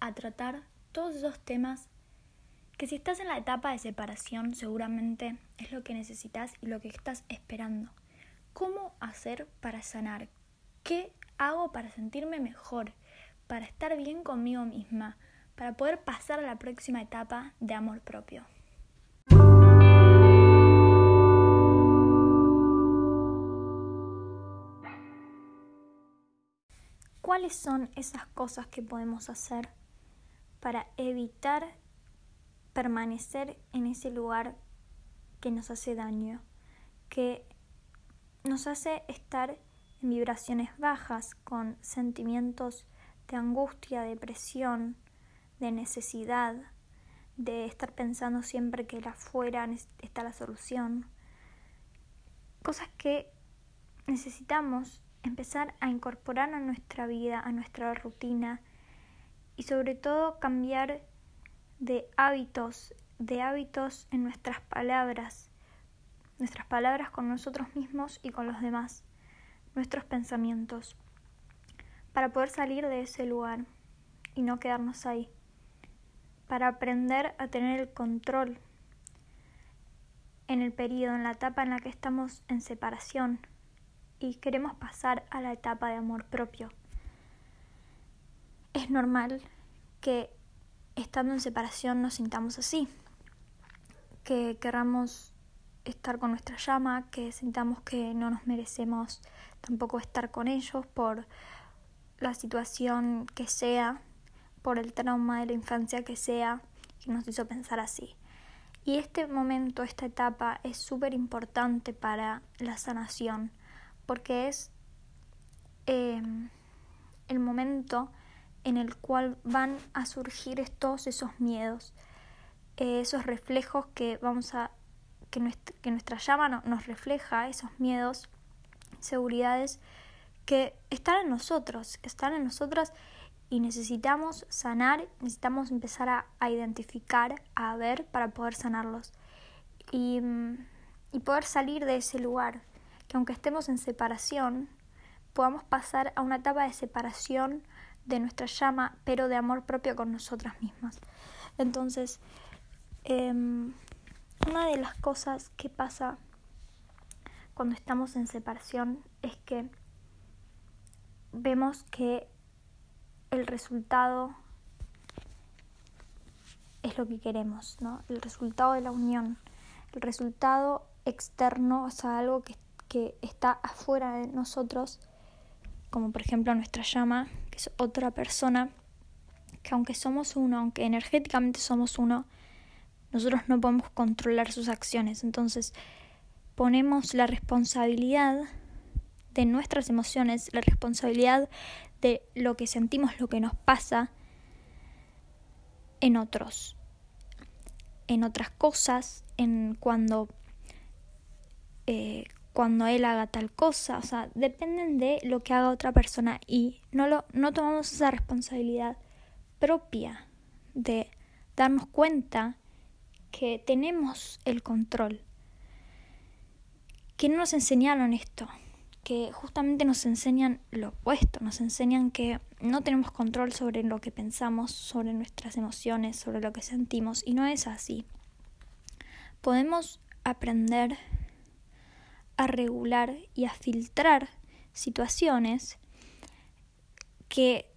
a tratar todos esos temas que si estás en la etapa de separación seguramente es lo que necesitas y lo que estás esperando. ¿Cómo hacer para sanar? ¿Qué hago para sentirme mejor? Para estar bien conmigo misma, para poder pasar a la próxima etapa de amor propio. ¿Cuáles son esas cosas que podemos hacer para evitar permanecer en ese lugar que nos hace daño, que nos hace estar en vibraciones bajas, con sentimientos de angustia, depresión, de necesidad, de estar pensando siempre que afuera está la solución. Cosas que necesitamos empezar a incorporar a nuestra vida, a nuestra rutina y sobre todo cambiar de hábitos, de hábitos en nuestras palabras, nuestras palabras con nosotros mismos y con los demás, nuestros pensamientos, para poder salir de ese lugar y no quedarnos ahí, para aprender a tener el control en el periodo, en la etapa en la que estamos en separación y queremos pasar a la etapa de amor propio. Es normal que estando en separación nos sintamos así, que querramos estar con nuestra llama, que sintamos que no nos merecemos tampoco estar con ellos por la situación que sea, por el trauma de la infancia que sea, que nos hizo pensar así. Y este momento, esta etapa es súper importante para la sanación, porque es em, el momento en el cual van a surgir todos esos miedos, eh, esos reflejos que vamos a que nuestra, llama nos refleja, esos miedos, seguridades que están en nosotros, están en nosotras y necesitamos sanar, necesitamos empezar a, identificar, a ver para poder sanarlos. Y, y poder salir de ese lugar que aunque estemos en separación, podamos pasar a una etapa de separación de nuestra llama, pero de amor propio con nosotras mismas. Entonces, em, una de las cosas que pasa cuando estamos en separación es que vemos que el resultado es lo que queremos, ¿no? El resultado de la unión, el resultado externo, o algo que que está afuera de nosotros, como por ejemplo nuestra llama, que es otra persona, que aunque somos uno, aunque energéticamente somos uno, nosotros no podemos controlar sus acciones. Entonces ponemos la responsabilidad de nuestras emociones, la responsabilidad de lo que sentimos, lo que nos pasa en otros, en otras cosas, en cuando eh, cuando él haga tal cosa, o sea, dependen de lo que haga otra persona y no, lo, no tomamos esa responsabilidad propia de darnos cuenta que tenemos el control, que no nos enseñaron esto, que justamente nos enseñan lo opuesto, nos enseñan que no tenemos control sobre lo que pensamos, sobre nuestras emociones, sobre lo que sentimos, y no es así. Podemos aprender a regular y a filtrar situaciones que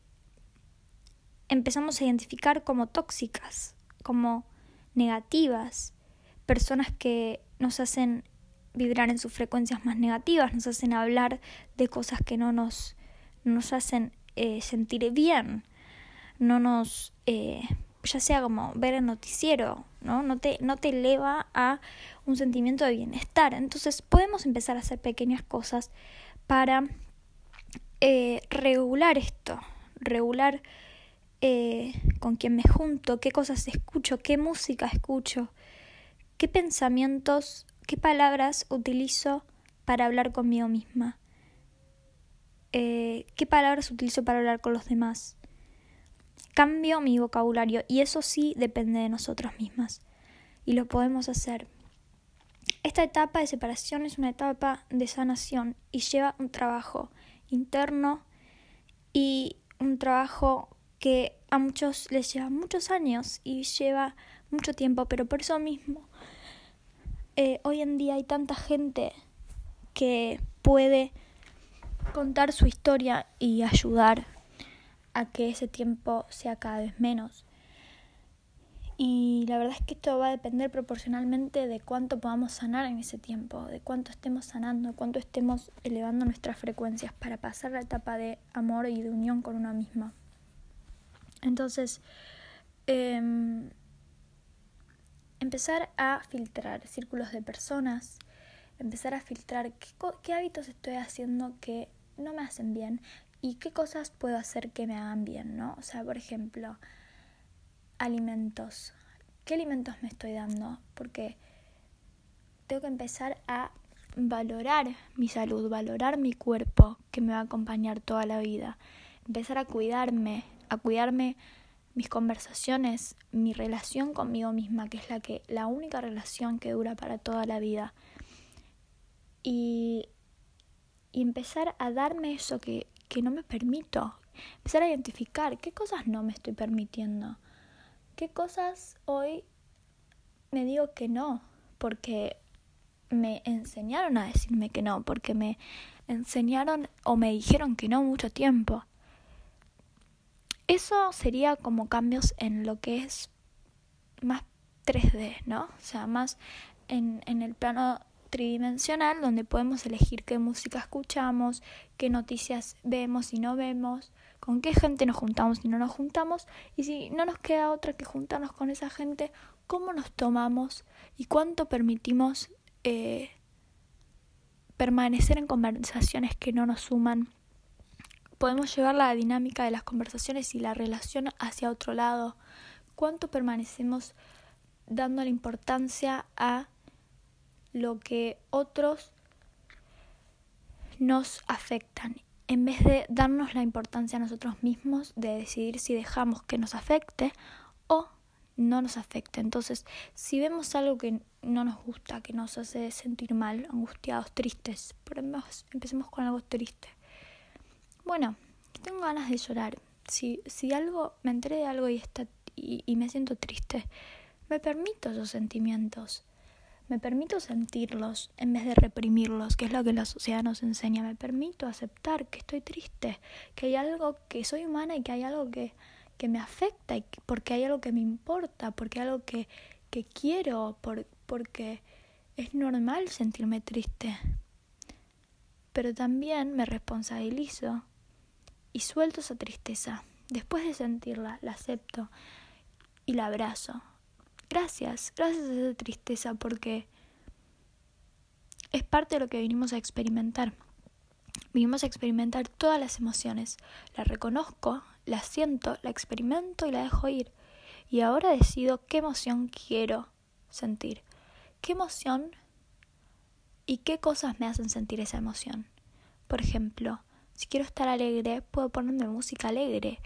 empezamos a identificar como tóxicas, como negativas, personas que nos hacen vibrar en sus frecuencias más negativas, nos hacen hablar de cosas que no nos, nos hacen eh, sentir bien, no nos eh, ya sea como ver el noticiero, ¿no? No te, no te eleva a un sentimiento de bienestar. Entonces podemos empezar a hacer pequeñas cosas para eh, regular esto, regular eh, con quién me junto, qué cosas escucho, qué música escucho, qué pensamientos, qué palabras utilizo para hablar conmigo misma, eh, qué palabras utilizo para hablar con los demás Cambio mi vocabulario y eso sí depende de nosotras mismas y lo podemos hacer. Esta etapa de separación es una etapa de sanación y lleva un trabajo interno y un trabajo que a muchos les lleva muchos años y lleva mucho tiempo, pero por eso mismo eh, hoy en día hay tanta gente que puede contar su historia y ayudar a que ese tiempo sea cada vez menos. Y la verdad es que esto va a depender proporcionalmente de cuánto podamos sanar en ese tiempo, de cuánto estemos sanando, cuánto estemos elevando nuestras frecuencias para pasar la etapa de amor y de unión con una misma. Entonces, em, empezar a filtrar círculos de personas, empezar a filtrar qué hábitos estoy haciendo que no me hacen bien y qué cosas puedo hacer que me hagan bien, ¿no? O sea, por ejemplo, alimentos. ¿Qué alimentos me estoy dando? Porque tengo que empezar a valorar mi salud, valorar mi cuerpo que me va a acompañar toda la vida. Empezar a cuidarme, a cuidarme mis conversaciones, mi relación conmigo misma, que es la que la única relación que dura para toda la vida. Y, y empezar a darme eso que, que no me permito. Empezar a identificar qué cosas no me estoy permitiendo qué cosas hoy me digo que no, porque me enseñaron a decirme que no, porque me enseñaron o me dijeron que no mucho tiempo. Eso sería como cambios en lo que es más 3D, ¿no? O sea, más en, en el plano tridimensional donde podemos elegir qué música escuchamos, qué noticias vemos y no vemos, con qué gente nos juntamos y no nos juntamos, y si no nos queda otra que juntarnos con esa gente, cómo nos tomamos y cuánto permitimos eh, permanecer en conversaciones que no nos suman. Podemos llevar la dinámica de las conversaciones y la relación hacia otro lado. Cuánto permanecemos dando la importancia a lo que otros nos afectan en vez de darnos la importancia a nosotros mismos de decidir si dejamos que nos afecte o no nos afecte. Entonces, si vemos algo que no nos gusta, que nos hace sentir mal, angustiados, tristes, empecemos con algo triste. Bueno, tengo ganas de llorar. Si, si algo, me enteré de algo y, está, y, y me siento triste, me permito esos sentimientos. Me permito sentirlos en vez de reprimirlos, que es lo que la sociedad nos enseña. Me permito aceptar que estoy triste, que hay algo que soy humana y que hay algo que, que me afecta, y porque hay algo que me importa, porque hay algo que, que quiero, por, porque es normal sentirme triste. Pero también me responsabilizo y suelto esa tristeza. Después de sentirla, la acepto y la abrazo gracias, gracias a esa tristeza porque es parte de lo que vinimos a experimentar. Vinimos a experimentar todas las emociones. La reconozco, la siento, la experimento y la dejo ir. Y ahora decido qué emoción quiero sentir. ¿Qué emoción y qué cosas me hacen sentir esa emoción? Por ejemplo, si quiero estar alegre, puedo ponerme música alegre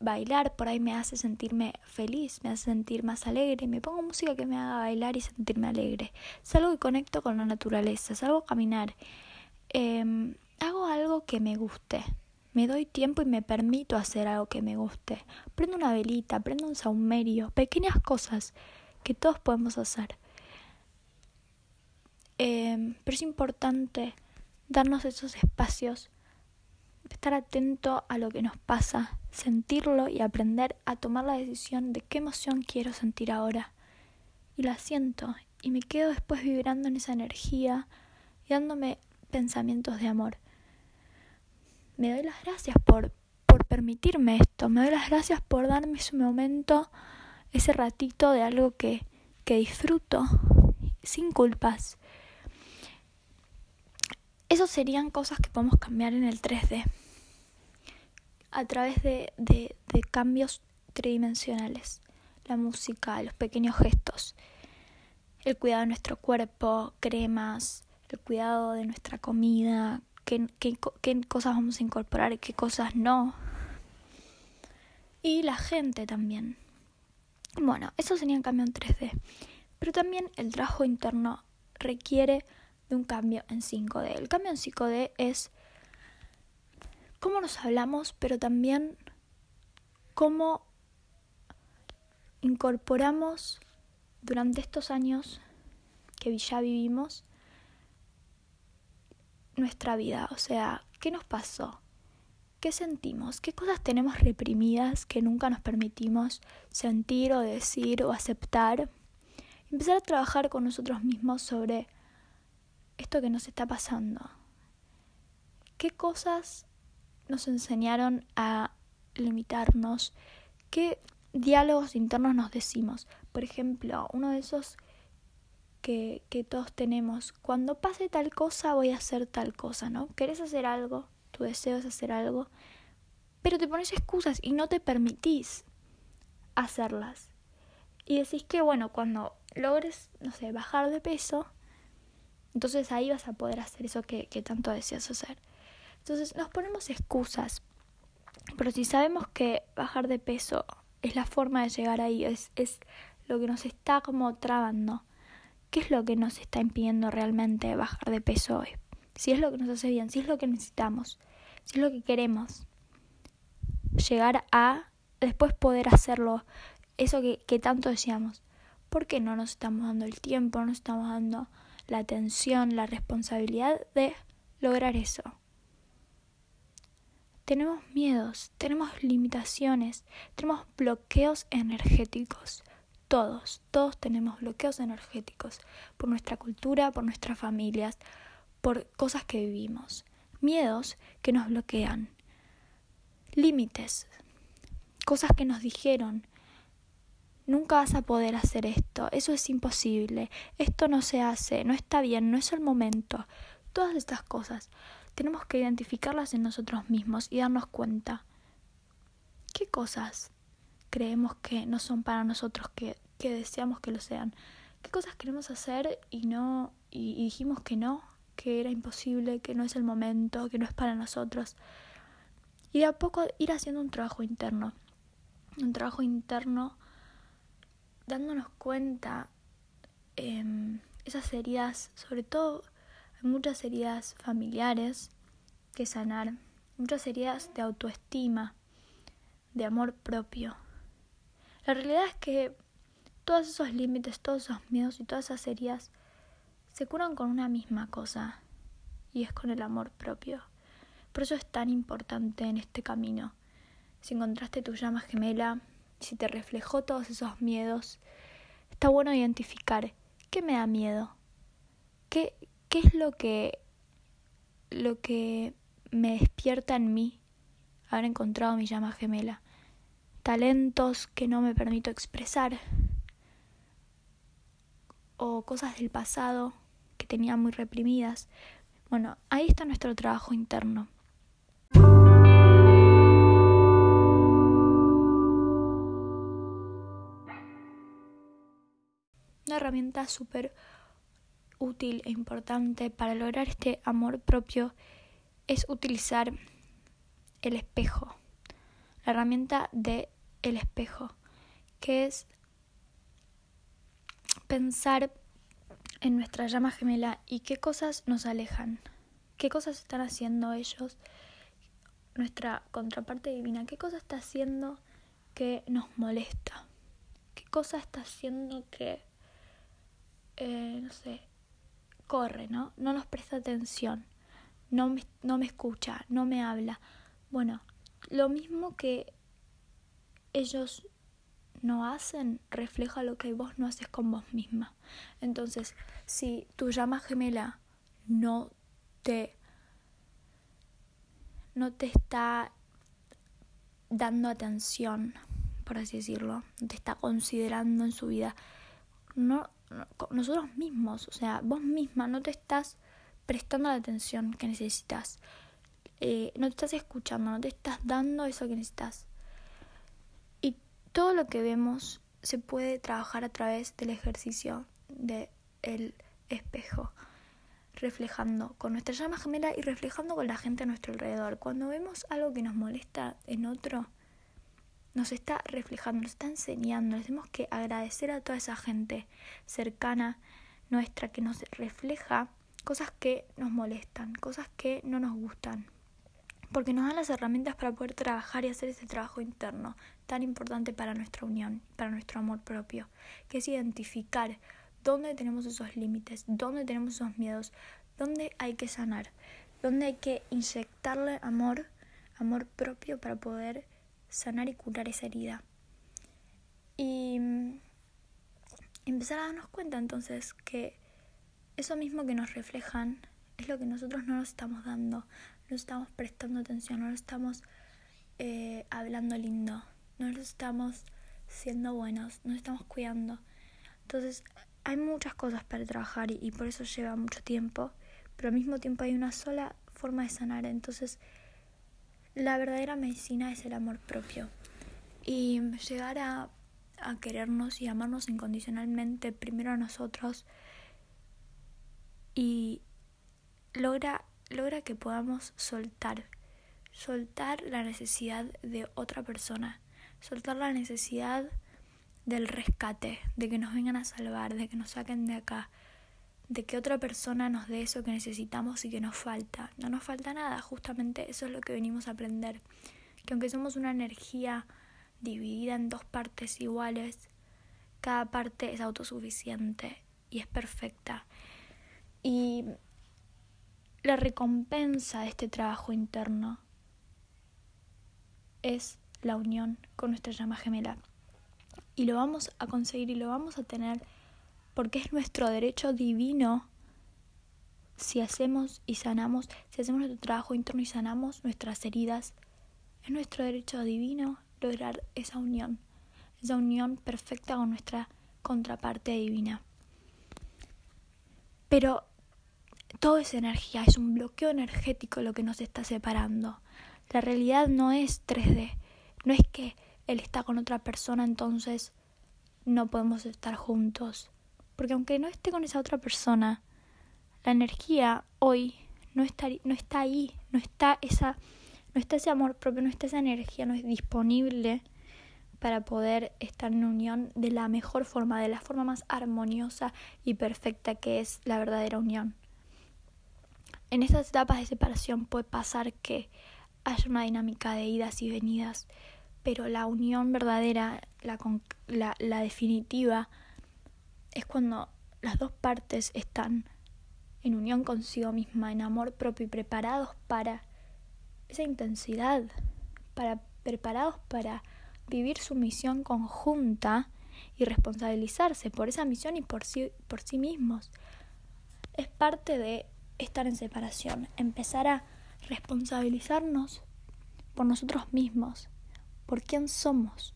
bailar por ahí me hace sentirme feliz, me hace sentir más alegre, me pongo música que me haga bailar y sentirme alegre. Salgo y conecto con la naturaleza, salgo a caminar, em, hago algo que me guste, me doy tiempo y me permito hacer algo que me guste. Prendo una velita, prendo un saumerio, pequeñas cosas que todos podemos hacer. Em, pero es importante darnos esos espacios estar atento a lo que nos pasa, sentirlo y aprender a tomar la decisión de qué emoción quiero sentir ahora. Y la siento y me quedo después vibrando en esa energía y dándome pensamientos de amor. Me doy las gracias por, por permitirme esto, me doy las gracias por darme ese momento, ese ratito de algo que, que disfruto sin culpas. Esas serían cosas que podemos cambiar en el 3D a través de, de, de cambios tridimensionales. La música, los pequeños gestos, el cuidado de nuestro cuerpo, cremas, el cuidado de nuestra comida, qué, qué, qué cosas vamos a incorporar y qué cosas no. Y la gente también. Bueno, eso sería un cambio en 3D. Pero también el trabajo interno requiere de un cambio en 5D. El cambio en 5D es cómo nos hablamos, pero también cómo incorporamos durante estos años que ya vivimos nuestra vida, o sea, ¿qué nos pasó? ¿Qué sentimos? ¿Qué cosas tenemos reprimidas que nunca nos permitimos sentir o decir o aceptar? Empezar a trabajar con nosotros mismos sobre esto que nos está pasando. ¿Qué cosas nos enseñaron a limitarnos? ¿Qué diálogos internos nos decimos? Por ejemplo, uno de esos que, que todos tenemos, cuando pase tal cosa voy a hacer tal cosa, ¿no? ¿Querés hacer algo? Tu deseo es hacer algo, pero te pones excusas y no te permitís hacerlas. Y decís que, bueno, cuando logres, no sé, bajar de peso, entonces ahí vas a poder hacer eso que, que tanto deseas hacer. Entonces nos ponemos excusas. Pero si sabemos que bajar de peso es la forma de llegar ahí, es, es lo que nos está como trabando, ¿qué es lo que nos está impidiendo realmente bajar de peso hoy? Si es lo que nos hace bien, si es lo que necesitamos, si es lo que queremos, llegar a después poder hacerlo, eso que, que tanto deseamos. ¿Por qué no nos estamos dando el tiempo, no nos estamos dando la atención, la responsabilidad de lograr eso? Tenemos miedos, tenemos limitaciones, tenemos bloqueos energéticos. Todos, todos tenemos bloqueos energéticos por nuestra cultura, por nuestras familias, por cosas que vivimos. Miedos que nos bloquean. Límites. Cosas que nos dijeron. Nunca vas a poder hacer esto. Eso es imposible. Esto no se hace. No está bien. No es el momento. Todas estas cosas tenemos que identificarlas en nosotros mismos y darnos cuenta qué cosas creemos que no son para nosotros, que, que deseamos que lo sean, qué cosas queremos hacer y no y, dijimos que no, que era imposible, que no es el momento, que no es para nosotros. Y de a poco ir haciendo un trabajo interno, un trabajo interno dándonos cuenta eh, esas heridas, sobre todo hay muchas heridas familiares que sanar, muchas heridas de autoestima, de amor propio. La realidad es que todos esos límites, todos esos miedos y todas esas heridas se curan con una misma cosa, y es con el amor propio. Por eso es tan importante en este camino. Si encontraste tu llama gemela, si te reflejó todos esos miedos, está bueno identificar qué me da miedo, qué, ¿Qué es lo que, lo que me despierta en mí haber encontrado mi llama gemela? Talentos que no me permito expresar o cosas del pasado que tenía muy reprimidas. Bueno, ahí está nuestro trabajo interno. Una herramienta súper útil e importante para lograr este amor propio es utilizar el espejo, la herramienta de el espejo, que es pensar en nuestra llama gemela y qué cosas nos alejan, qué cosas están haciendo ellos, nuestra contraparte divina, qué cosa está haciendo que nos molesta, qué cosa está haciendo que, eh, no sé, corre, ¿no? No nos presta atención, no me, no me escucha, no me habla. Bueno, lo mismo que ellos no hacen refleja lo que vos no haces con vos misma. Entonces, si tu llama gemela no te no te está dando atención, por así decirlo, no te está considerando en su vida, no nosotros mismos, o sea, vos misma no te estás prestando la atención que necesitas, eh, no te estás escuchando, no te estás dando eso que necesitas. Y todo lo que vemos se puede trabajar a través del ejercicio del el espejo, reflejando con nuestra llama gemela y reflejando con la gente a nuestro alrededor. Cuando vemos algo que nos molesta en otro, nos está reflejando, nos está enseñando. Les tenemos que agradecer a toda esa gente cercana nuestra que nos refleja cosas que nos molestan, cosas que no nos gustan, porque nos dan las herramientas para poder trabajar y hacer ese trabajo interno tan importante para nuestra unión, para nuestro amor propio, que es identificar dónde tenemos esos límites, dónde tenemos esos miedos, dónde hay que sanar, dónde hay que inyectarle amor, amor propio para poder sanar y curar esa herida. Y mm, empezar a darnos cuenta entonces que eso mismo que nos reflejan es lo que nosotros no nos estamos dando, no estamos prestando atención, no estamos eh, hablando lindo, no estamos siendo buenos, no estamos cuidando. Entonces hay muchas cosas para trabajar y, por eso lleva mucho tiempo, pero al mismo tiempo hay una sola forma de sanar. Entonces la verdadera medicina es el amor propio. Y llegar a, a querernos y amarnos incondicionalmente primero a nosotros y logra logra que podamos soltar, soltar la necesidad de otra persona, soltar la necesidad del rescate, de que nos vengan a salvar, de que nos saquen de acá, de que otra persona nos dé eso que necesitamos y que nos falta. No nos falta nada, justamente eso es lo que venimos a aprender, que aunque somos una energía dividida en dos partes iguales, cada parte es autosuficiente y es perfecta. Y la recompensa de este trabajo interno es la unión con nuestra llama gemela. Y lo vamos a conseguir y lo vamos a tener porque es nuestro derecho divino si hacemos y sanamos, si hacemos nuestro trabajo interno y sanamos nuestras heridas, es nuestro derecho divino lograr esa unión, esa unión perfecta con nuestra contraparte divina. Pero todo es energía, es un bloqueo energético lo que nos está separando. La realidad no es 3D, no es que él está con otra persona, entonces no podemos estar juntos. Porque aunque no esté con esa otra persona, la energía hoy no está, no está ahí, no está, esa, no está ese amor propio, no está esa energía, no es disponible para poder estar en unión de la mejor forma, de la forma más armoniosa y perfecta que es la verdadera unión. En estas etapas de separación puede pasar que haya una dinámica de idas y venidas, pero la unión verdadera, la, la, la definitiva, es cuando las dos partes están en unión consigo misma, en amor propio y preparados para esa intensidad, para preparados para vivir su misión conjunta y responsabilizarse por esa misión y por sí, por sí mismos. Es parte de estar en separación, empezar a responsabilizarnos por nosotros mismos, por quién somos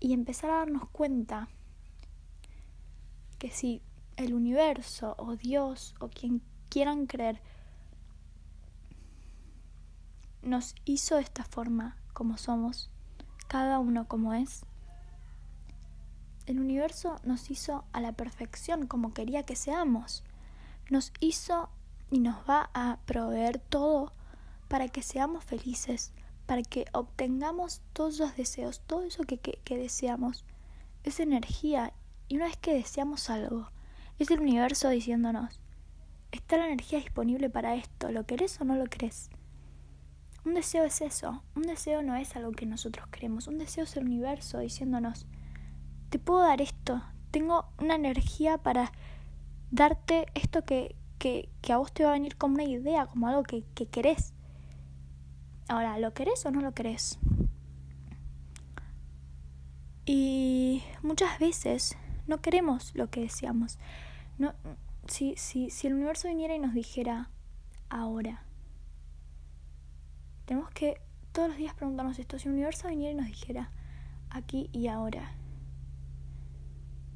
y empezar a darnos cuenta que si el universo o Dios o quien quieran creer nos hizo esta forma como somos, cada uno como es, el universo nos hizo a la perfección como quería que seamos nos hizo y nos va a proveer todo para que seamos felices, para que obtengamos todos los deseos, todo eso que, que, deseamos. Es energía y una vez que deseamos algo, es el universo diciéndonos, está la energía disponible para esto, ¿lo querés o no lo querés? Un deseo es eso, un deseo no es algo que nosotros queremos, un deseo es el universo diciéndonos, te puedo dar esto, tengo una energía para darte esto que, que, que, a vos te va a venir como una idea, como algo que, que querés. Ahora, ¿lo querés o no lo querés? Y muchas veces no queremos lo que deseamos. No, si, si, si el universo viniera y nos dijera ahora, tenemos que todos los días preguntarnos esto. Si el universo viniera y nos dijera aquí y ahora,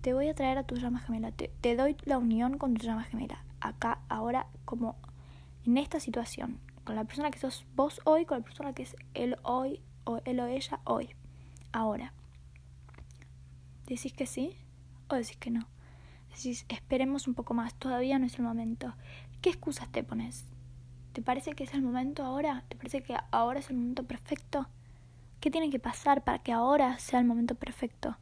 te voy a traer a tu llama gemela, te, doy la unión con tu llama gemela, acá, ahora, como en esta situación, con la persona que sos vos hoy, con la persona que es él hoy, o él o ella hoy, ahora. ¿Decís que sí o decís que no? Decís, esperemos un poco más, todavía no es el momento. ¿Qué excusas te pones? ¿Te parece que es el momento ahora? ¿Te parece que ahora es el momento perfecto? ¿Qué tiene que pasar para que ahora sea el momento perfecto?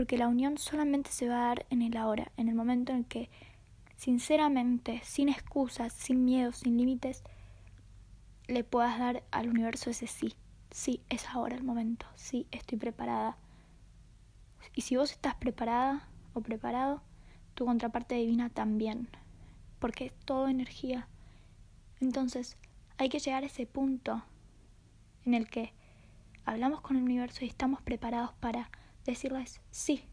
porque la unión solamente se va a dar en el ahora, en el momento en que, sinceramente, sin excusas, sin miedos, sin límites, le puedas dar al universo ese sí. Sí, es ahora el momento. Sí, estoy preparada. Y si vos estás preparada o preparado, tu contraparte divina también. Porque es todo energía. Entonces, hay que llegar a ese punto en el que hablamos con el universo y estamos preparados para decirles sí.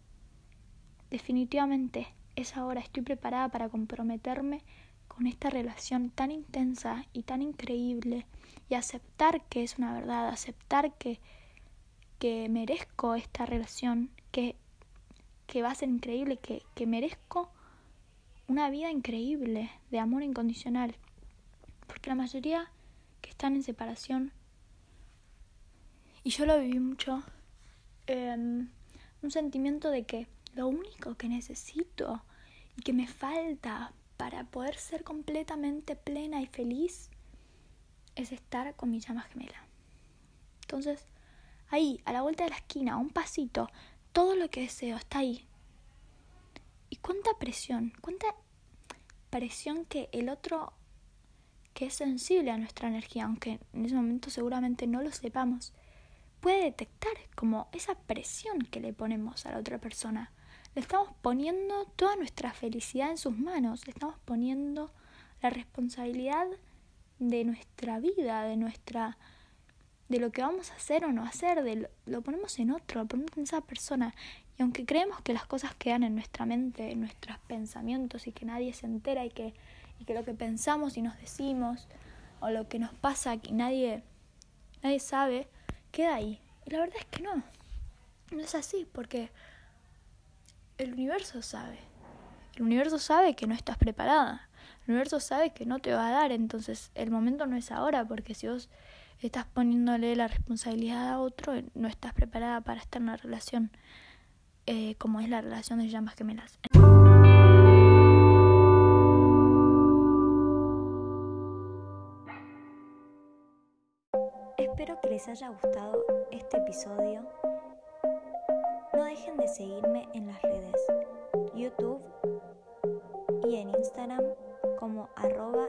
Definitivamente es ahora, estoy preparada para comprometerme con esta relación tan intensa y tan increíble y aceptar que es una verdad, aceptar que, que merezco esta relación, que, que va a ser increíble, que, que merezco una vida increíble de amor incondicional. Porque la mayoría que están en separación, y yo lo viví mucho, em, un sentimiento de que lo único que necesito y que me falta para poder ser completamente plena y feliz es estar con mi llama gemela. Entonces, ahí, a la vuelta de la esquina, a un pasito, todo lo que deseo está ahí. Y cuánta presión, cuánta presión que el otro que es sensible a nuestra energía, aunque en ese momento seguramente no lo sepamos, puede detectar como esa presión que le ponemos a la otra persona le estamos poniendo toda nuestra felicidad en sus manos, le estamos poniendo la responsabilidad de nuestra vida, de nuestra de lo que vamos a hacer o no hacer, de lo, ponemos en otro, lo ponemos en esa persona. Y aunque creemos que las cosas quedan en nuestra mente, en nuestros pensamientos y que nadie se entera y que, y que lo que pensamos y nos decimos o lo que nos pasa que nadie, nadie sabe, queda ahí. Y la verdad es que no. No es así, porque el universo sabe. El universo sabe que no estás preparada. El universo sabe que no te va a dar. Entonces el momento no es ahora porque si vos estás poniéndole la responsabilidad a otro, no estás preparada para estar en una relación eh, como es la relación de llamas gemelas. Espero que les haya gustado este episodio no dejen de seguirme en las redes YouTube y en Instagram como arroba